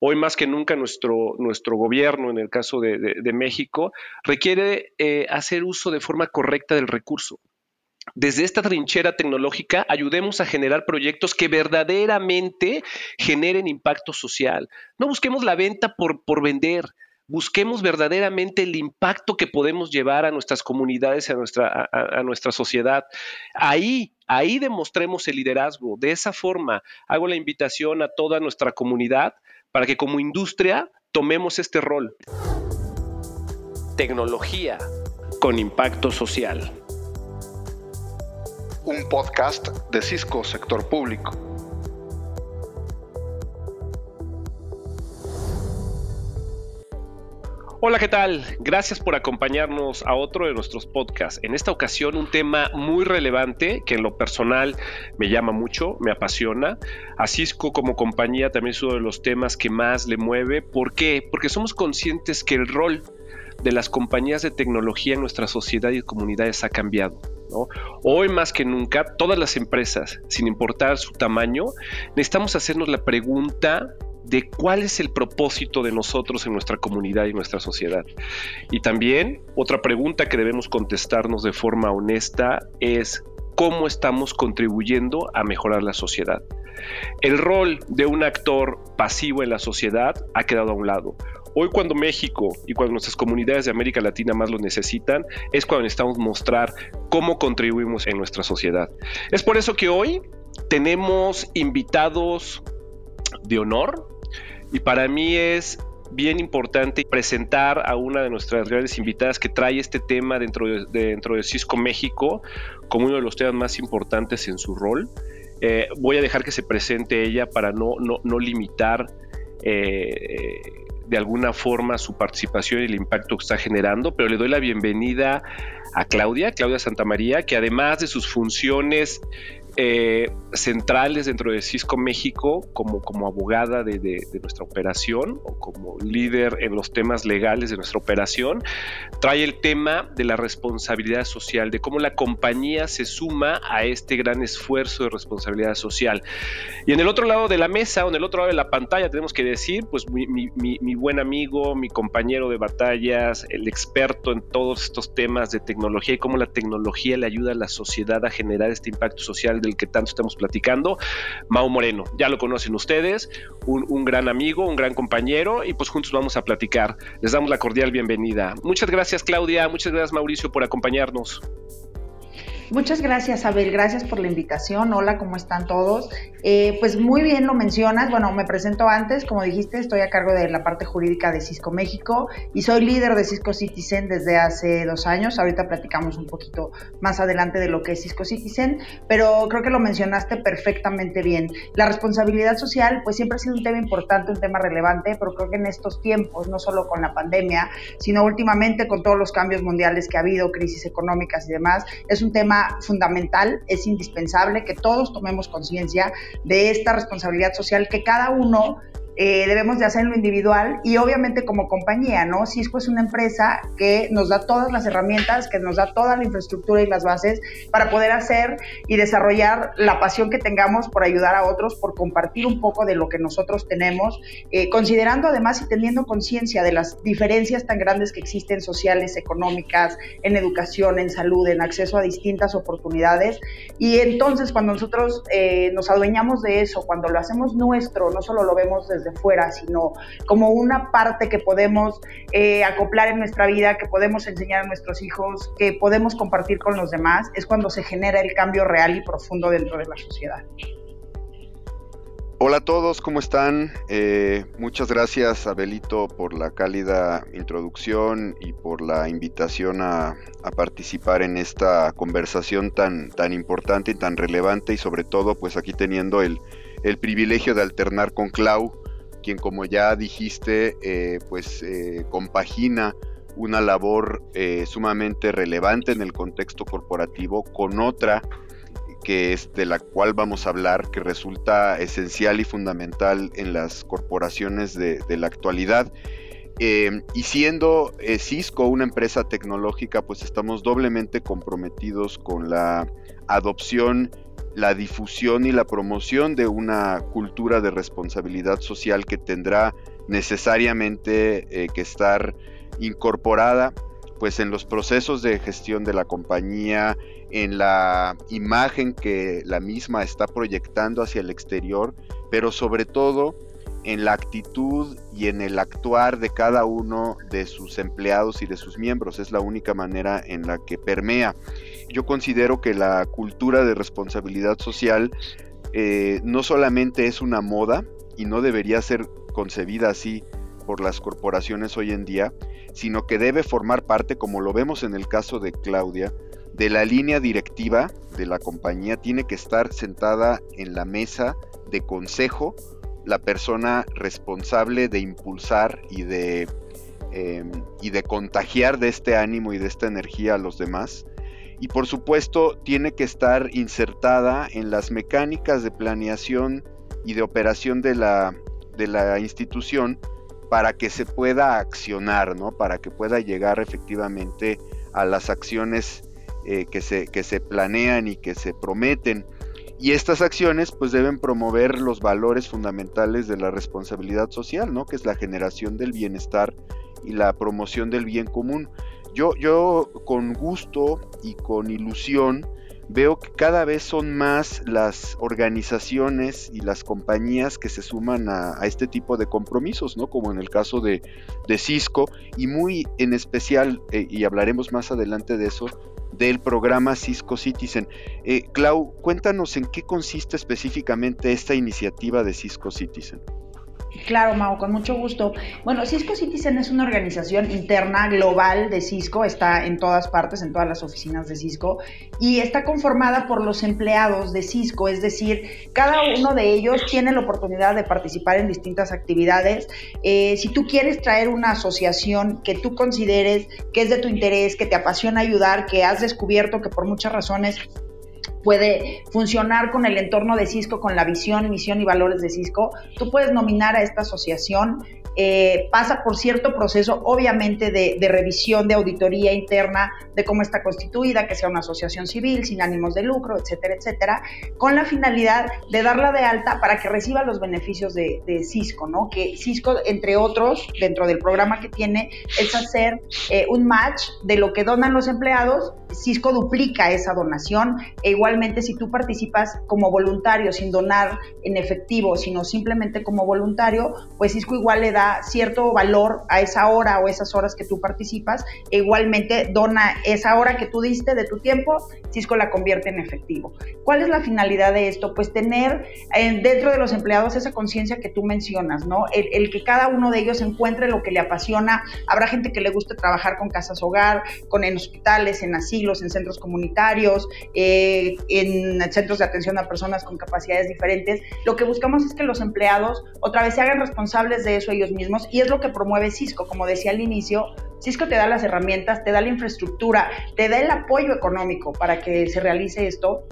hoy más que nunca nuestro, nuestro gobierno, en el caso de, México, requiere eh, hacer uso de forma correcta del recurso. Desde esta trinchera tecnológica, ayudemos a generar proyectos que verdaderamente generen impacto social. No busquemos la venta por, por vender, busquemos verdaderamente el impacto que podemos llevar a nuestras comunidades, a nuestra, a, nuestra sociedad. Ahí, ahí demostremos el liderazgo. De esa forma, hago la invitación a toda nuestra comunidad para que como industria tomemos este rol. Tecnología con impacto social. Un podcast de Cisco Sector Público. Hola, ¿qué tal? Gracias por acompañarnos a otro de nuestros podcasts. En esta ocasión un tema muy relevante que en lo personal me llama mucho, me apasiona. A Cisco como compañía también es uno de los temas que más le mueve. ¿Por qué? Porque somos conscientes que el rol de las compañías de tecnología en nuestra sociedad y comunidades ha cambiado. Hoy más que nunca, todas las empresas, sin importar su tamaño, necesitamos hacernos la pregunta de cuál es el propósito de nosotros en nuestra comunidad y nuestra sociedad. Y también otra pregunta que debemos contestarnos de forma honesta es cómo estamos contribuyendo a mejorar la sociedad. El rol de un actor pasivo en la sociedad ha quedado a un lado. Hoy cuando México y cuando nuestras comunidades de América Latina más lo necesitan, es cuando necesitamos mostrar cómo contribuimos en nuestra sociedad. Es por eso que hoy tenemos invitados de honor, y para mí es bien importante presentar a una de nuestras grandes invitadas que trae este tema dentro de, dentro de Cisco México como uno de los temas más importantes en su rol. Eh, voy a dejar que se presente ella para no, no, limitar eh, de alguna forma su participación y el impacto que está generando, pero le doy la bienvenida a Claudia, Claudia Santamaría, que además de sus funciones eh, centrales dentro de Cisco México como, como abogada de, nuestra operación o como líder en los temas legales de nuestra operación, trae el tema de la responsabilidad social, de cómo la compañía se suma a este gran esfuerzo de responsabilidad social. Y en el otro lado de la mesa o en el otro lado de la pantalla tenemos que decir, pues mi, mi buen amigo, mi compañero de batallas, el experto en todos estos temas de tecnología y cómo la tecnología le ayuda a la sociedad a generar este impacto social del que tanto estamos platicando, Mau Moreno. Ya lo conocen ustedes, un, un gran amigo, un gran compañero y pues juntos vamos a platicar. Les damos la cordial bienvenida. Muchas gracias Claudia, muchas gracias Mauricio por acompañarnos. Muchas gracias, Abel. Gracias por la invitación. Hola, ¿cómo están todos? Eh, pues muy bien lo mencionas. Bueno, me presento antes. Como dijiste, estoy a cargo de la parte jurídica de Cisco México y soy líder de Cisco Citizen desde hace dos años. Ahorita platicamos un poquito más adelante de lo que es Cisco Citizen, pero creo que lo mencionaste perfectamente bien. La responsabilidad social, pues siempre ha sido un tema importante, un tema relevante, pero creo que en estos tiempos, no solo con la pandemia, sino últimamente con todos los cambios mundiales que ha habido, crisis económicas y demás, es un tema fundamental, es indispensable que todos tomemos conciencia de esta responsabilidad social que cada uno eh, debemos de hacer en lo individual y obviamente como compañía, ¿no? Cisco es una empresa que nos da todas las herramientas, que nos da toda la infraestructura y las bases para poder hacer y desarrollar la pasión que tengamos por ayudar a otros, por compartir un poco de lo que nosotros tenemos, eh, considerando además y teniendo conciencia de las diferencias tan grandes que existen sociales, económicas, en educación, en salud, en acceso a distintas oportunidades. Y entonces cuando nosotros eh, nos adueñamos de eso, cuando lo hacemos nuestro, no solo lo vemos desde fuera, sino como una parte que podemos eh, acoplar en nuestra vida, que podemos enseñar a nuestros hijos, que podemos compartir con los demás, es cuando se genera el cambio real y profundo dentro de la sociedad. Hola a todos, ¿cómo están? Eh, muchas gracias Abelito por la cálida introducción y por la invitación a, participar en esta conversación tan, tan importante y tan relevante y sobre todo pues aquí teniendo el, el privilegio de alternar con Clau quien como ya dijiste, eh, pues eh, compagina una labor eh, sumamente relevante en el contexto corporativo con otra que es de la cual vamos a hablar, que resulta esencial y fundamental en las corporaciones de, la actualidad. y siendo Cisco una empresa tecnológica, pues estamos doblemente comprometidos con la adopción la difusión y la promoción de una cultura de responsabilidad social que tendrá necesariamente eh, que estar incorporada pues en los procesos de gestión de la compañía, en la imagen que la misma está proyectando hacia el exterior, pero sobre todo en la actitud y en el actuar de cada uno de sus empleados y de sus miembros. Es la única manera en la que permea. Yo considero que la cultura de responsabilidad social eh, no solamente es una moda y no debería ser concebida así por las corporaciones hoy en día, sino que debe formar parte, como lo vemos en el caso de Claudia, de la línea directiva de la compañía. Tiene que estar sentada en la mesa de consejo la persona responsable de impulsar y de, em, y de contagiar de este ánimo y de esta energía a los demás. Y por supuesto tiene que estar insertada en las mecánicas de planeación y de operación de la, de la institución para que se pueda accionar, ¿no? Para que pueda llegar efectivamente a las acciones eh, que, se, que se planean y que se prometen. Y estas acciones pues deben promover los valores fundamentales de la responsabilidad social, ¿no? Que es la generación del bienestar y la promoción del bien común. Yo, yo con gusto y con ilusión veo que cada vez son más las organizaciones y las compañías que se suman a, este tipo de compromisos, ¿no? Como en el caso de, Cisco y muy en especial, eh, y hablaremos más adelante de eso, del programa Cisco Citizen. Eh, Clau, cuéntanos en qué consiste específicamente esta iniciativa de Cisco Citizen. Claro, Mau, con mucho gusto. Bueno, Cisco Citizen es una organización interna global de Cisco, está en todas partes, en todas las oficinas de Cisco, y está conformada por los empleados de Cisco, es decir, cada uno de ellos tiene la oportunidad de participar en distintas actividades. Eh, si tú quieres traer una asociación que tú consideres que es de tu interés, que te apasiona ayudar, que has descubierto que por muchas razones puede funcionar con el entorno de Cisco, con la visión, misión y valores de Cisco. Tú puedes nominar a esta asociación eh, pasa por cierto proceso, obviamente, de, revisión, de auditoría interna de cómo está constituida, que sea una asociación civil, sin ánimos de lucro, etcétera, etcétera, con la finalidad de darla de alta para que reciba los beneficios de, Cisco, ¿no? Que Cisco, entre otros, dentro del programa que tiene, es hacer eh, un match de lo que donan los empleados, Cisco duplica esa donación, e igualmente si tú participas como voluntario, sin donar en efectivo, sino simplemente como voluntario, pues Cisco igual le da cierto valor a esa hora o esas horas que tú participas, e igualmente dona esa hora que tú diste de tu tiempo, Cisco la convierte en efectivo. ¿Cuál es la finalidad de esto? Pues tener eh, dentro de los empleados esa conciencia que tú mencionas, ¿no? El, que cada uno de ellos encuentre lo que le apasiona. Habrá gente que le guste trabajar con casas hogar, con en hospitales, en en centros comunitarios, eh, en centros de atención a personas con capacidades diferentes. Lo que buscamos es que los empleados otra vez se hagan responsables de eso ellos mismos y es lo que promueve Cisco. Como decía al inicio, Cisco te da las herramientas, te da la infraestructura, te da el apoyo económico para que se realice esto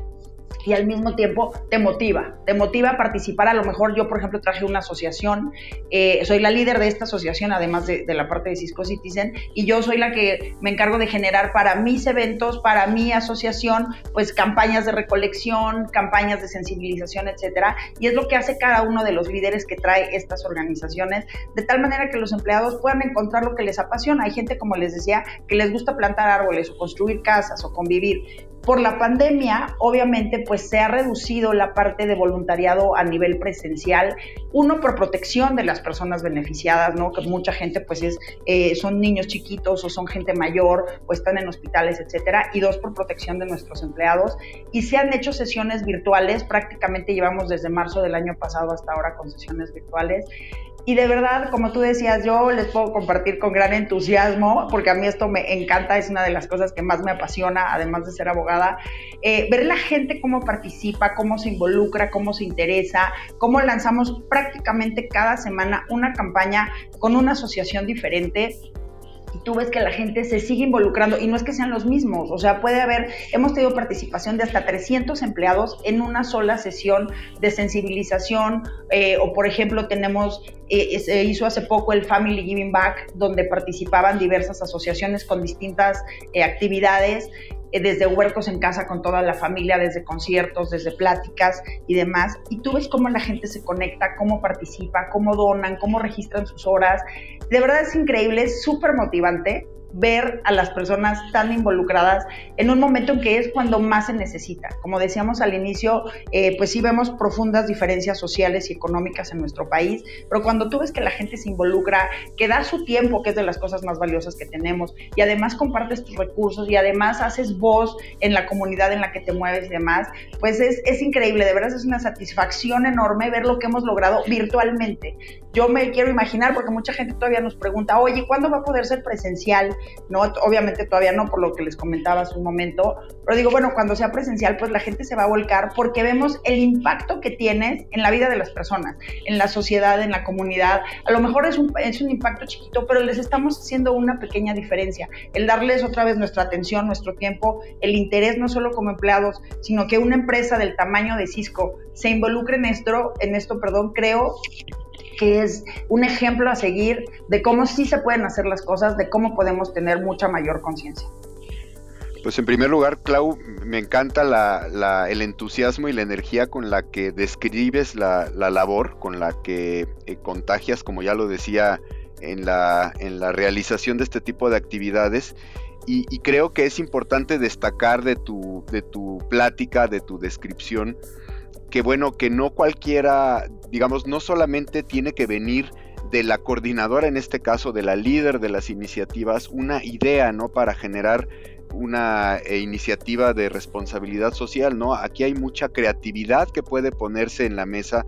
y al mismo tiempo te motiva, te motiva a participar. A lo mejor yo, por ejemplo, traje una asociación, eh, soy la líder de esta asociación, además de, la parte de Cisco Citizen, y yo soy la que me encargo de generar para mis eventos, para mi asociación, pues campañas de recolección, campañas de sensibilización, etcétera. Y es lo que hace cada uno de los líderes que trae estas organizaciones, de tal manera que los empleados puedan encontrar lo que les apasiona. Hay gente, como les decía, que les gusta plantar árboles o construir casas o convivir por la pandemia, obviamente, pues se ha reducido la parte de voluntariado a nivel presencial. Uno, por protección de las personas beneficiadas, ¿no? Que mucha gente, pues, es, eh, son niños chiquitos o son gente mayor o están en hospitales, etcétera. Y dos, por protección de nuestros empleados. Y se han hecho sesiones virtuales, prácticamente llevamos desde marzo del año pasado hasta ahora con sesiones virtuales. Y de verdad, como tú decías, yo les puedo compartir con gran entusiasmo, porque a mí esto me encanta, es una de las cosas que más me apasiona, además de ser abogada, eh, ver la gente cómo participa, cómo se involucra, cómo se interesa, cómo lanzamos prácticamente cada semana una campaña con una asociación diferente tú ves que la gente se sigue involucrando y no es que sean los mismos, o sea, puede haber, hemos tenido participación de hasta 300 empleados en una sola sesión de sensibilización eh, o por ejemplo tenemos, eh, se hizo hace poco el Family Giving Back donde participaban diversas asociaciones con distintas actividades desde huercos en casa con toda la familia, desde conciertos, desde pláticas y demás. Y tú ves cómo la gente se conecta, cómo participa, cómo donan, cómo registran sus horas. De verdad es increíble, es súper motivante ver a las personas tan involucradas en un momento en que es cuando más se necesita. Como decíamos al inicio, eh, pues sí vemos profundas diferencias sociales y económicas en nuestro país, pero cuando tú ves que la gente se involucra, que da su tiempo, que es de las cosas más valiosas que tenemos, y además compartes tus recursos y además haces voz en la comunidad en la que te mueves y demás, pues es, es increíble, de verdad es una satisfacción enorme ver lo que hemos logrado virtualmente. Yo me quiero imaginar, porque mucha gente todavía nos pregunta, oye, ¿cuándo va a poder ser presencial? ¿No? Obviamente todavía no, por lo que les comentaba hace un momento, pero digo, bueno, cuando sea presencial, pues la gente se va a volcar porque vemos el impacto que tienes en la vida de las personas, en la sociedad, en la comunidad. A lo mejor es un, es un impacto chiquito, pero les estamos haciendo una pequeña diferencia. El darles otra vez nuestra atención, nuestro tiempo, el interés no solo como empleados, sino que una empresa del tamaño de Cisco se involucre en esto, en esto, perdón, creo que es un ejemplo a seguir de cómo sí se pueden hacer las cosas, de cómo podemos tener mucha mayor conciencia. Pues en primer lugar, Clau, me encanta el entusiasmo y la energía con la que describes la, labor, con la que eh, contagias, como ya lo decía, en la, en la realización de este tipo de actividades. Y, y, creo que es importante destacar de tu, de tu plática, de tu descripción, que bueno, que no cualquiera, digamos, no solamente tiene que venir de la coordinadora, en este caso de la líder de las iniciativas, una idea, ¿no? Para generar una eh, iniciativa de responsabilidad social, ¿no? Aquí hay mucha creatividad que puede ponerse en la mesa,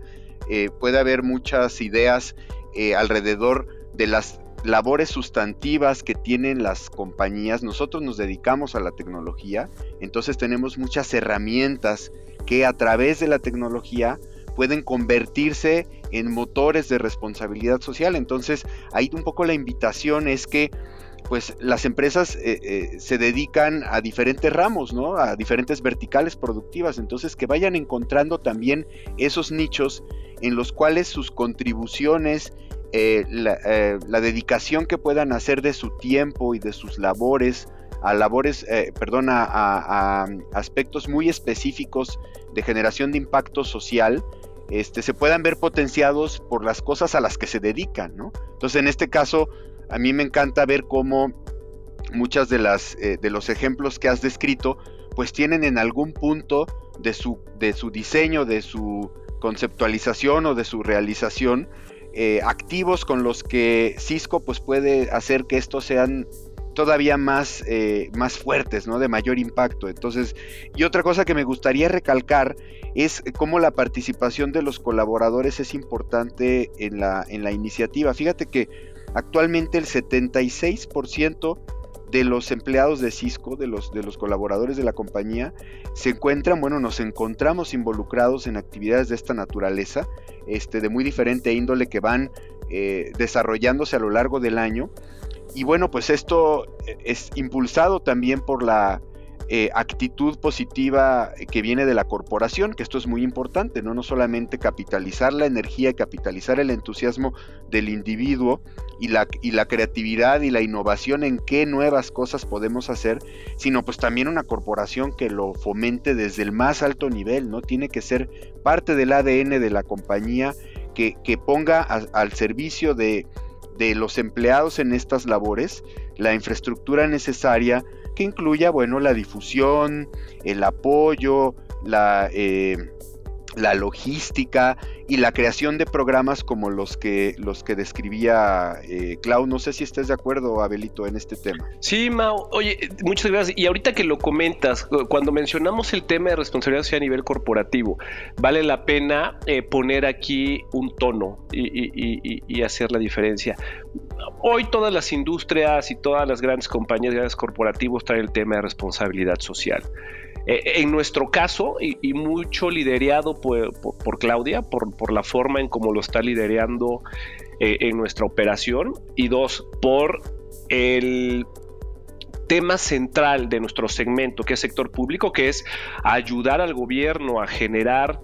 eh, puede haber muchas ideas eh, alrededor de las labores sustantivas que tienen las compañías. Nosotros nos dedicamos a la tecnología, entonces tenemos muchas herramientas que a través de la tecnología pueden convertirse en motores de responsabilidad social. Entonces, ahí un poco la invitación es que pues las empresas eh, eh, se dedican a diferentes ramos, ¿no? A diferentes verticales productivas. Entonces, que vayan encontrando también esos nichos en los cuales sus contribuciones, eh, la dedicación que puedan hacer de su tiempo y de sus labores, a labores, eh, perdón, a, aspectos muy específicos de generación de impacto social, este, se puedan ver potenciados por las cosas a las que se dedican, ¿no? Entonces, en este caso, a mí me encanta ver cómo muchas de las eh, de los ejemplos que has descrito, pues tienen en algún punto de su, de su diseño, de su conceptualización o de su realización, eh, activos con los que Cisco pues puede hacer que estos sean todavía más, eh, más fuertes, ¿no? De mayor impacto. Entonces, y otra cosa que me gustaría recalcar es cómo la participación de los colaboradores es importante en la, en la iniciativa. Fíjate que actualmente el 76% de los empleados de Cisco, de los, de los colaboradores de la compañía, se encuentran, bueno, nos encontramos involucrados en actividades de esta naturaleza, este, de muy diferente índole que van eh, desarrollándose a lo largo del año. Y bueno, pues esto es impulsado también por la eh, actitud positiva que viene de la corporación, que esto es muy importante, ¿no? no solamente capitalizar la energía, capitalizar el entusiasmo del individuo y la, y la creatividad y la innovación en qué nuevas cosas podemos hacer, sino pues también una corporación que lo fomente desde el más alto nivel, ¿no? Tiene que ser parte del ADN de la compañía que, ponga al servicio de de los empleados en estas labores la infraestructura necesaria que incluya, bueno, la difusión, el apoyo, la, eh, la logística y la creación de programas como los que, los que describía eh, Clau. No sé si estés de acuerdo, Abelito, en este tema. Sí, Mau. Oye, muchas gracias. Y ahorita que lo comentas, cuando mencionamos el tema de responsabilidad social a nivel corporativo, vale la pena eh, poner aquí un tono y, hacer la diferencia. Hoy todas las industrias y todas las grandes compañías, grandes corporativos traen el tema de responsabilidad social. Eh, en nuestro caso, y, mucho liderado por, Claudia, por, la forma en cómo lo está liderando eh, en nuestra operación, y dos, por el tema central de nuestro segmento, que es sector público, que es ayudar al gobierno a generar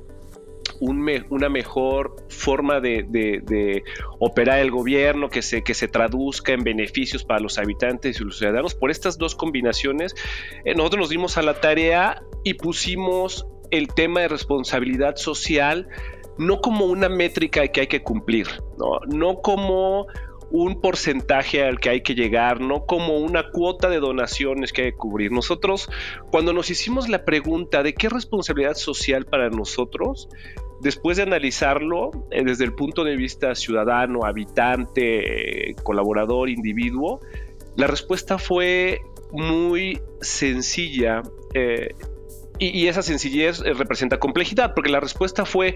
una mejor forma de, operar el gobierno, que se, que se traduzca en beneficios para los habitantes y los ciudadanos. Por estas dos combinaciones, eh, nosotros nos dimos a la tarea y pusimos el tema de responsabilidad social no como una métrica que hay que cumplir, no, no como un porcentaje al que hay que llegar, no como una cuota de donaciones que hay que cubrir. Nosotros, cuando nos hicimos la pregunta de qué responsabilidad social para nosotros, después de analizarlo eh, desde el punto de vista ciudadano, habitante, eh, colaborador, individuo, la respuesta fue muy sencilla. Eh, y, esa sencillez representa complejidad, porque la respuesta fue,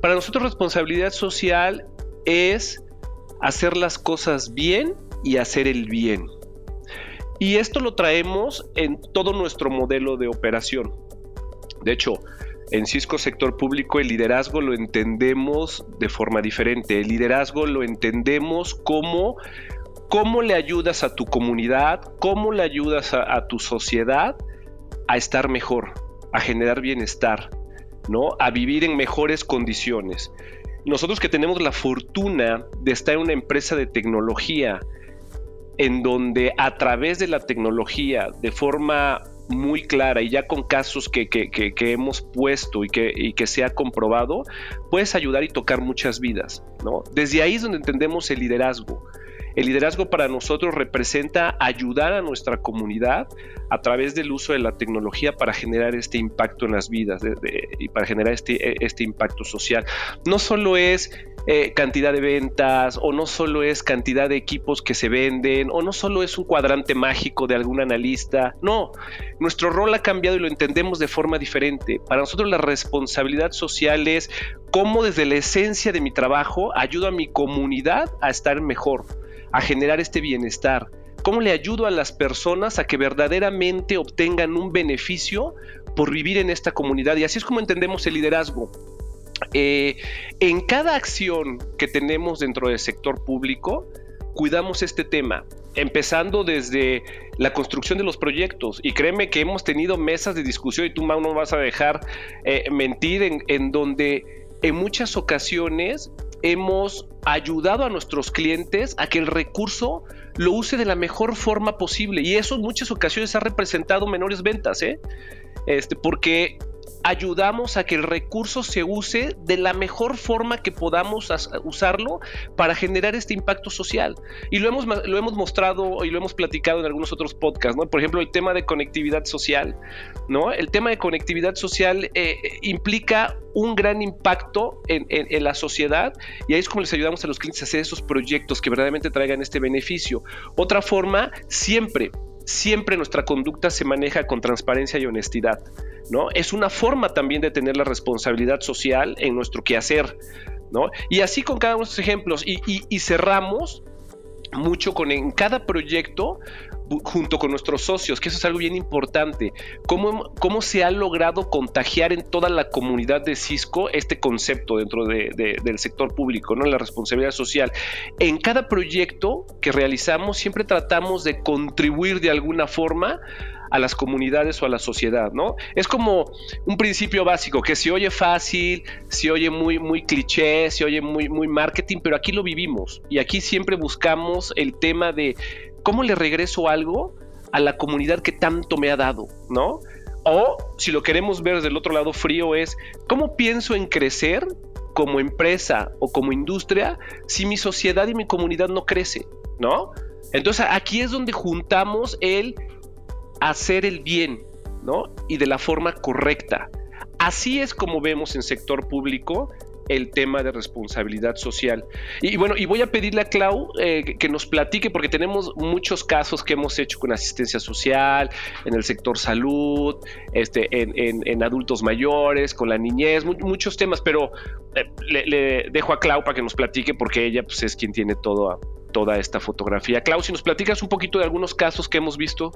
para nosotros responsabilidad social es hacer las cosas bien y hacer el bien. Y esto lo traemos en todo nuestro modelo de operación. De hecho, en Cisco Sector Público el liderazgo lo entendemos de forma diferente. El liderazgo lo entendemos como cómo le ayudas a tu comunidad, cómo le ayudas a, tu sociedad a estar mejor, a generar bienestar, ¿no? A vivir en mejores condiciones nosotros que tenemos la fortuna de estar en una empresa de tecnología, en donde a través de la tecnología, de forma muy clara y ya con casos que, hemos puesto y que, y que, se ha comprobado, puedes ayudar y tocar muchas vidas. ¿no? Desde ahí es donde entendemos el liderazgo. El liderazgo para nosotros representa ayudar a nuestra comunidad a través del uso de la tecnología para generar este impacto en las vidas y para generar este, e, este impacto social. No solo es eh, cantidad de ventas o no solo es cantidad de equipos que se venden o no solo es un cuadrante mágico de algún analista. No, nuestro rol ha cambiado y lo entendemos de forma diferente. Para nosotros la responsabilidad social es cómo desde la esencia de mi trabajo ayudo a mi comunidad a estar mejor a generar este bienestar? ¿Cómo le ayudo a las personas a que verdaderamente obtengan un beneficio por vivir en esta comunidad? Y así es como entendemos el liderazgo. Eh, en cada acción que tenemos dentro del sector público, cuidamos este tema, empezando desde la construcción de los proyectos. Y créeme que hemos tenido mesas de discusión y tú, no vas a dejar eh, mentir en, en donde en muchas ocasiones hemos ayudado a nuestros clientes a que el recurso lo use de la mejor forma posible y eso en muchas ocasiones ha representado menores ventas, ¿eh? Este, porque ayudamos a que el recurso se use de la mejor forma que podamos usarlo para generar este impacto social. Y lo hemos, lo hemos mostrado y lo hemos platicado en algunos otros podcasts, ¿no? Por ejemplo, el tema de conectividad social, ¿no? El tema de conectividad social eh, implica un gran impacto en, en, la sociedad y ahí es como les ayudamos a los clientes a hacer esos proyectos que verdaderamente traigan este beneficio. Otra forma, siempre, siempre nuestra conducta se maneja con transparencia y honestidad. ¿no? Es una forma también de tener la responsabilidad social en nuestro quehacer, ¿no? Y así con cada uno de estos ejemplos, y, cerramos mucho con en cada proyecto junto con nuestros socios, que eso es algo bien importante, cómo, cómo se ha logrado contagiar en toda la comunidad de Cisco este concepto dentro del sector público, ¿no? la responsabilidad social. En cada proyecto que realizamos siempre tratamos de contribuir de alguna forma a las comunidades o a la sociedad, ¿no? Es como un principio básico que se oye fácil, se oye muy, muy cliché, se oye muy, muy marketing, pero aquí lo vivimos y aquí siempre buscamos el tema de cómo le regreso algo a la comunidad que tanto me ha dado, ¿no? O si lo queremos ver desde el otro lado frío es cómo pienso en crecer como empresa o como industria si mi sociedad y mi comunidad no crece, ¿no? Entonces aquí es donde juntamos el hacer el bien, ¿no? Y de la forma correcta. Así es como vemos en sector público el tema de responsabilidad social. Y, bueno, y voy a pedirle a Clau eh, que nos platique, porque tenemos muchos casos que hemos hecho con asistencia social, en el sector salud, este, en, adultos mayores, con la niñez, muchos temas, pero eh, le, dejo a Clau para que nos platique, porque ella pues, es quien tiene toda esta fotografía. Clau, si nos platicas un poquito de algunos casos que hemos visto.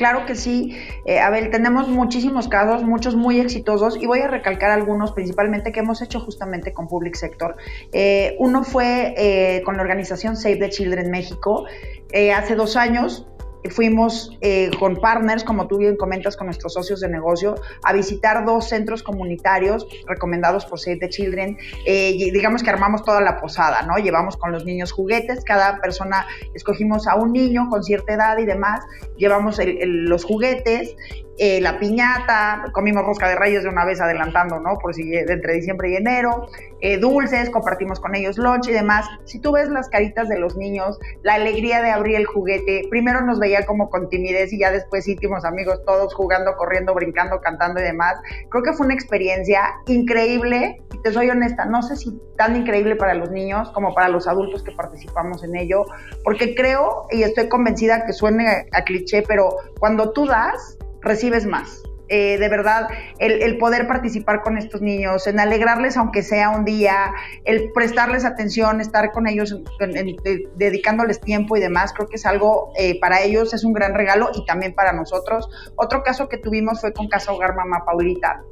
Claro que sí. Eh, Abel, tenemos muchísimos casos, muchos muy exitosos, y voy a recalcar algunos principalmente que hemos hecho justamente con Public Sector. Eh, uno fue eh, con la organización Save the Children México. hace dos años fuimos eh, con partners, como tú bien comentas, con nuestros socios de negocio, a visitar dos centros comunitarios recomendados por Save the Children. Eh, y digamos que armamos toda la posada, ¿no? Llevamos con los niños juguetes, cada persona escogimos a un niño con cierta edad y demás, llevamos los juguetes eh, la piñata, comimos rosca de reyes de una vez adelantando, ¿no? Por si entre diciembre y enero, eh, dulces, compartimos con ellos lunch y demás. Si tú ves las caritas de los niños, la alegría de abrir el juguete, primero nos veía como con timidez y ya después íntimos amigos, todos jugando, corriendo, brincando, cantando y demás. Creo que fue una experiencia increíble te soy honesta, no sé si tan increíble para los niños como para los adultos que participamos en ello, porque creo y estoy convencida que suene a cliché, pero cuando tú das, recibes más. Eh, de verdad, el, poder participar con estos niños, en alegrarles aunque sea un día, el prestarles atención, estar con ellos, dedicándoles tiempo y demás, creo que es algo eh, para ellos, es un gran regalo y también para nosotros. Otro caso que tuvimos fue con Casa Hogar Mamá Paulita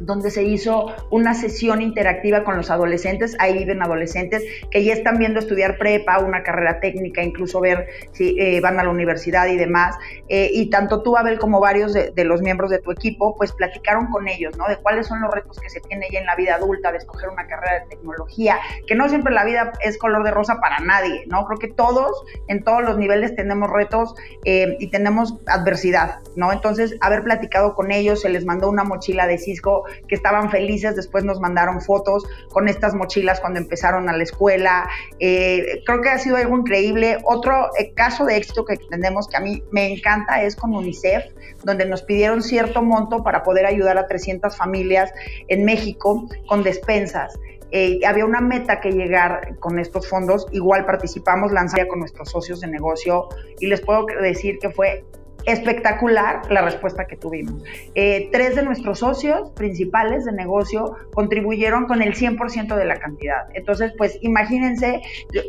donde se hizo una sesión interactiva con los adolescentes, ahí viven adolescentes que ya están viendo estudiar prepa, una carrera técnica, incluso ver si eh, van a la universidad y demás. Eh, y tanto tú, Abel, como varios de, los miembros de tu equipo, pues platicaron con ellos, ¿no? De cuáles son los retos que se tiene ya en la vida adulta, de escoger una carrera de tecnología, que no siempre la vida es color de rosa para nadie, ¿no? Creo que todos, en todos los niveles, tenemos retos eh, y tenemos adversidad, ¿no? Entonces, haber platicado con ellos, se les mandó una mochila de Cisco que estaban felices, después nos mandaron fotos con estas mochilas cuando empezaron a la escuela. Eh, creo que ha sido algo increíble. Otro eh, caso de éxito que tenemos que a mí me encanta es con UNICEF, donde nos pidieron cierto monto para poder ayudar a 300 familias en México con despensas. Eh, había una meta que llegar con estos fondos, igual participamos, lanzamos con nuestros socios de negocio y les puedo decir que fue espectacular la respuesta que tuvimos. Eh, tres de nuestros socios principales de negocio contribuyeron con el 100% de la cantidad. Entonces, pues imagínense,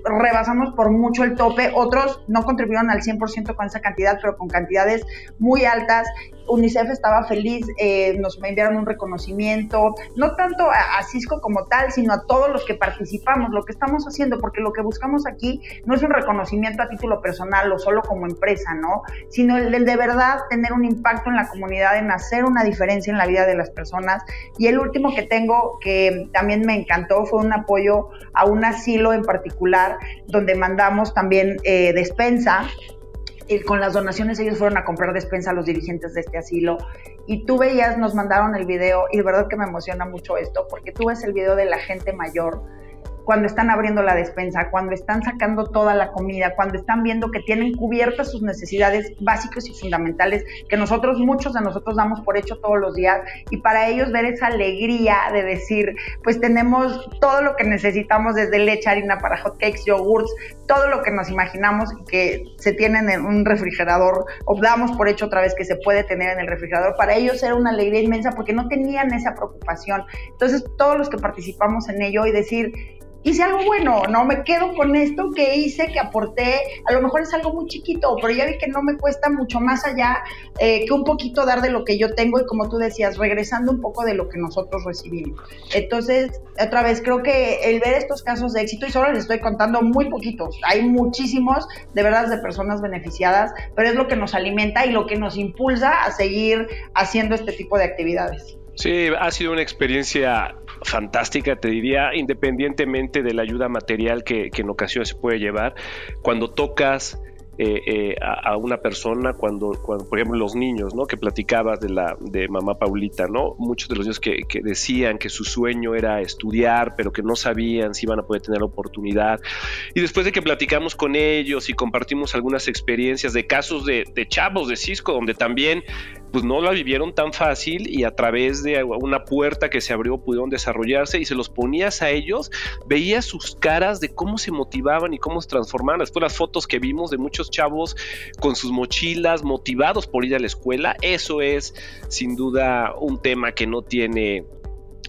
rebasamos por mucho el tope. Otros no contribuyeron al 100% con esa cantidad, pero con cantidades muy altas. UNICEF estaba feliz, eh, nos enviaron un reconocimiento, no tanto a, Cisco como tal, sino a todos los que participamos, lo que estamos haciendo, porque lo que buscamos aquí no es un reconocimiento a título personal o solo como empresa, ¿no? Sino el, de verdad tener un impacto en la comunidad, en hacer una diferencia en la vida de las personas. Y el último que tengo, que también me encantó, fue un apoyo a un asilo en particular, donde mandamos también eh, despensa con las donaciones ellos fueron a comprar despensa a los dirigentes de este asilo. Y tú veías, nos mandaron el video y de verdad que me emociona mucho esto porque tú ves el video de la gente mayor cuando están abriendo la despensa, cuando están sacando toda la comida, cuando están viendo que tienen cubiertas sus necesidades básicas y fundamentales que nosotros, muchos de nosotros damos por hecho todos los días y para ellos ver esa alegría de decir, pues tenemos todo lo que necesitamos desde leche, harina para hotcakes, yogurts, todo lo que nos imaginamos que se tienen en un refrigerador o damos por hecho otra vez que se puede tener en el refrigerador, para ellos era una alegría inmensa porque no tenían esa preocupación. Entonces, todos los que participamos en ello y decir, hice algo bueno, no me quedo con esto que hice, que aporté, a lo mejor es algo muy chiquito, pero ya vi que no me cuesta mucho más allá eh, que un poquito dar de lo que yo tengo y como tú decías, regresando un poco de lo que nosotros recibimos. Entonces, otra vez, creo que el ver estos casos de éxito, y solo les estoy contando muy poquitos, hay muchísimos de verdad de personas beneficiadas, pero es lo que nos alimenta y lo que nos impulsa a seguir haciendo este tipo de actividades. Sí, ha sido una experiencia fantástica, te diría, independientemente de la ayuda material que, en ocasiones se puede llevar. Cuando tocas eh, eh, a, una persona cuando, cuando, por ejemplo, los niños, ¿no? Que platicabas de la de mamá Paulita, ¿no? Muchos de los niños que, decían que su sueño era estudiar, pero que no sabían si iban a poder tener la oportunidad. Y después de que platicamos con ellos y compartimos algunas experiencias de casos de, de chavos de Cisco, donde también pues no la vivieron tan fácil y a través de una puerta que se abrió pudieron desarrollarse y se los ponías a ellos, veías sus caras de cómo se motivaban y cómo se transformaban. Después las fotos que vimos de muchos chavos con sus mochilas motivados por ir a la escuela, eso es sin duda un tema que no tiene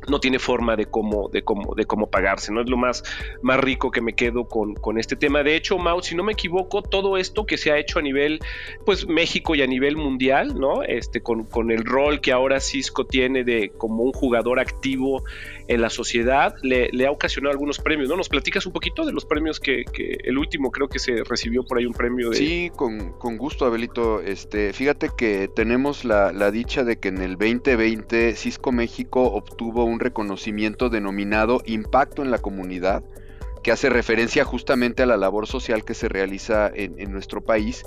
no tiene forma de cómo, de cómo, de cómo pagarse, ¿no? Es lo más, más rico que me quedo con, con este tema. De hecho, Mau, si no me equivoco, todo esto que se ha hecho a nivel, pues, México y a nivel mundial, ¿no? Este, con, con el rol que ahora Cisco tiene de como un jugador activo en la sociedad le, ha ocasionado algunos premios, ¿no? ¿Nos platicas un poquito de los premios que, el último creo que se recibió por ahí un premio de... Sí, con, gusto, Abelito. Este, fíjate que tenemos la, la dicha de que en el 2020 Cisco México obtuvo un reconocimiento denominado Impacto en la Comunidad que hace referencia justamente a la labor social que se realiza en, nuestro país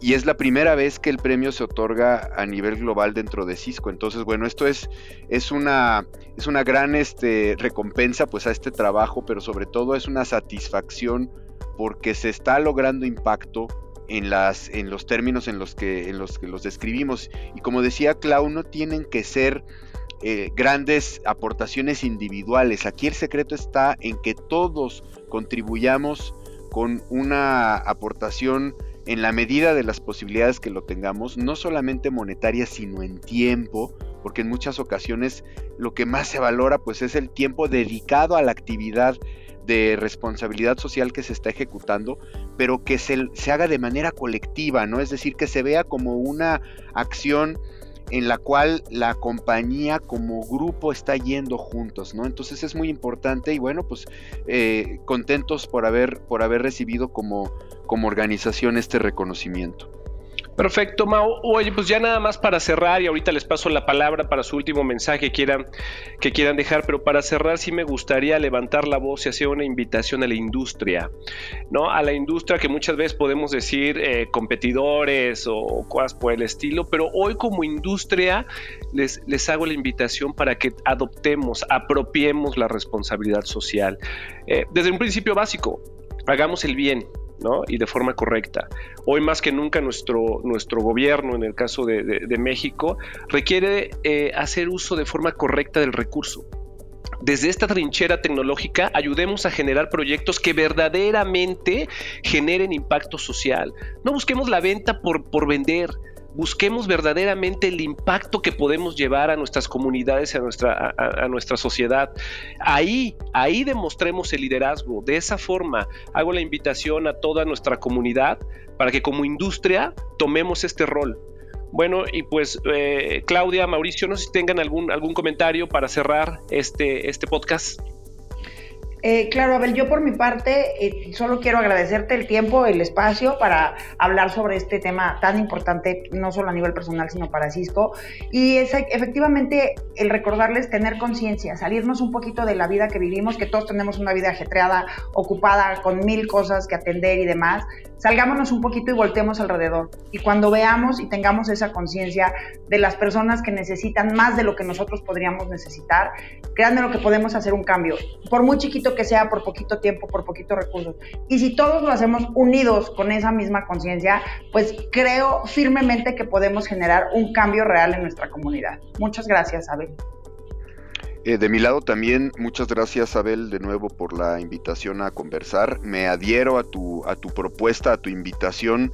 y es la primera vez que el premio se otorga a nivel global dentro de Cisco. Entonces, bueno, esto es, es, una, es una gran este, recompensa pues a este trabajo, pero sobre todo es una satisfacción porque se está logrando impacto en, las, en los términos en los, que, en los que los describimos. Y como decía Clau, no tienen que ser eh, grandes aportaciones individuales. Aquí el secreto está en que todos contribuyamos con una aportación en la medida de las posibilidades que lo tengamos, no solamente monetaria, sino en tiempo, porque en muchas ocasiones lo que más se valora pues es el tiempo dedicado a la actividad de responsabilidad social que se está ejecutando, pero que se, se haga de manera colectiva, ¿no? Es decir, que se vea como una acción en la cual la compañía como grupo está yendo juntos, ¿no? Entonces es muy importante y bueno, pues eh, contentos por haber, por haber recibido como, como organización este reconocimiento. Perfecto, Mao. Oye, pues ya nada más para cerrar y ahorita les paso la palabra para su último mensaje que quieran, que quieran dejar, pero para cerrar sí me gustaría levantar la voz y hacer una invitación a la industria, ¿no? A la industria que muchas veces podemos decir eh, competidores o cosas por el estilo, pero hoy como industria les, les hago la invitación para que adoptemos, apropiemos la responsabilidad social. Eh, desde un principio básico, hagamos el bien, y de forma correcta. Hoy más que nunca nuestro, nuestro gobierno, en el caso de, México, requiere eh, hacer uso de forma correcta del recurso. Desde esta trinchera tecnológica ayudemos a generar proyectos que verdaderamente generen impacto social. No busquemos la venta por, por vender, busquemos verdaderamente el impacto que podemos llevar a nuestras comunidades, a nuestra, a, nuestra sociedad. Ahí, ahí demostremos el liderazgo. De esa forma, hago la invitación a toda nuestra comunidad para que como industria tomemos este rol. Bueno, y pues eh, Claudia, Mauricio, no sé si tengan algún, algún comentario para cerrar este, este podcast. Eh, claro, Abel, yo por mi parte eh, solo quiero agradecerte el tiempo, el espacio para hablar sobre este tema tan importante, no solo a nivel personal, sino para Cisco. Y es efectivamente el recordarles tener conciencia, salirnos un poquito de la vida que vivimos, que todos tenemos una vida ajetreada, ocupada con mil cosas que atender y demás. Salgámonos un poquito y volteemos alrededor. Y cuando veamos y tengamos esa conciencia de las personas que necesitan más de lo que nosotros podríamos necesitar, créanme lo que podemos hacer un cambio. Por muy chiquito que sea por poquito tiempo, por poquito recursos. Y si todos lo hacemos unidos con esa misma conciencia, pues creo firmemente que podemos generar un cambio real en nuestra comunidad. Muchas gracias, Abel. Eh, de mi lado también, muchas gracias Abel de nuevo por la invitación a conversar. Me adhiero a tu, a tu propuesta, a tu invitación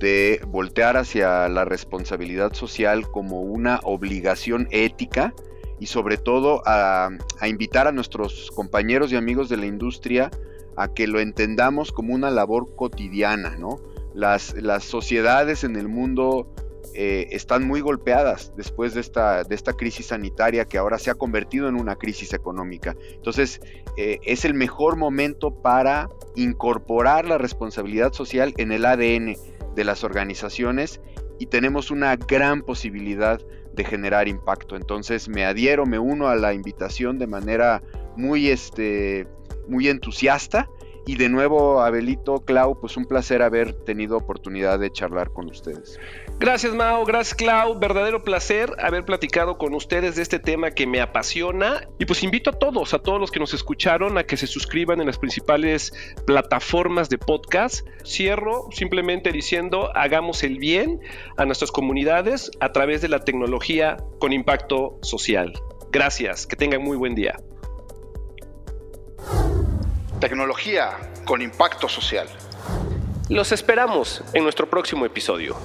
de voltear hacia la responsabilidad social como una obligación ética y sobre todo a, invitar a nuestros compañeros y amigos de la industria a que lo entendamos como una labor cotidiana, ¿no? Las, las sociedades en el mundo eh, están muy golpeadas después de esta, de esta crisis sanitaria que ahora se ha convertido en una crisis económica. Entonces, eh, es el mejor momento para incorporar la responsabilidad social en el ADN de las organizaciones y tenemos una gran posibilidad de generar impacto. Entonces me adhiero, me uno a la invitación de manera muy, este, muy entusiasta. Y de nuevo, Abelito, Clau, pues un placer haber tenido oportunidad de charlar con ustedes. Gracias, Mao. Gracias, Clau. Verdadero placer haber platicado con ustedes de este tema que me apasiona. Y pues invito a todos, a todos los que nos escucharon, a que se suscriban en las principales plataformas de podcast. Cierro simplemente diciendo, hagamos el bien a nuestras comunidades a través de la tecnología con impacto social. Gracias. Que tengan muy buen día. Tecnología con impacto social. Los esperamos en nuestro próximo episodio.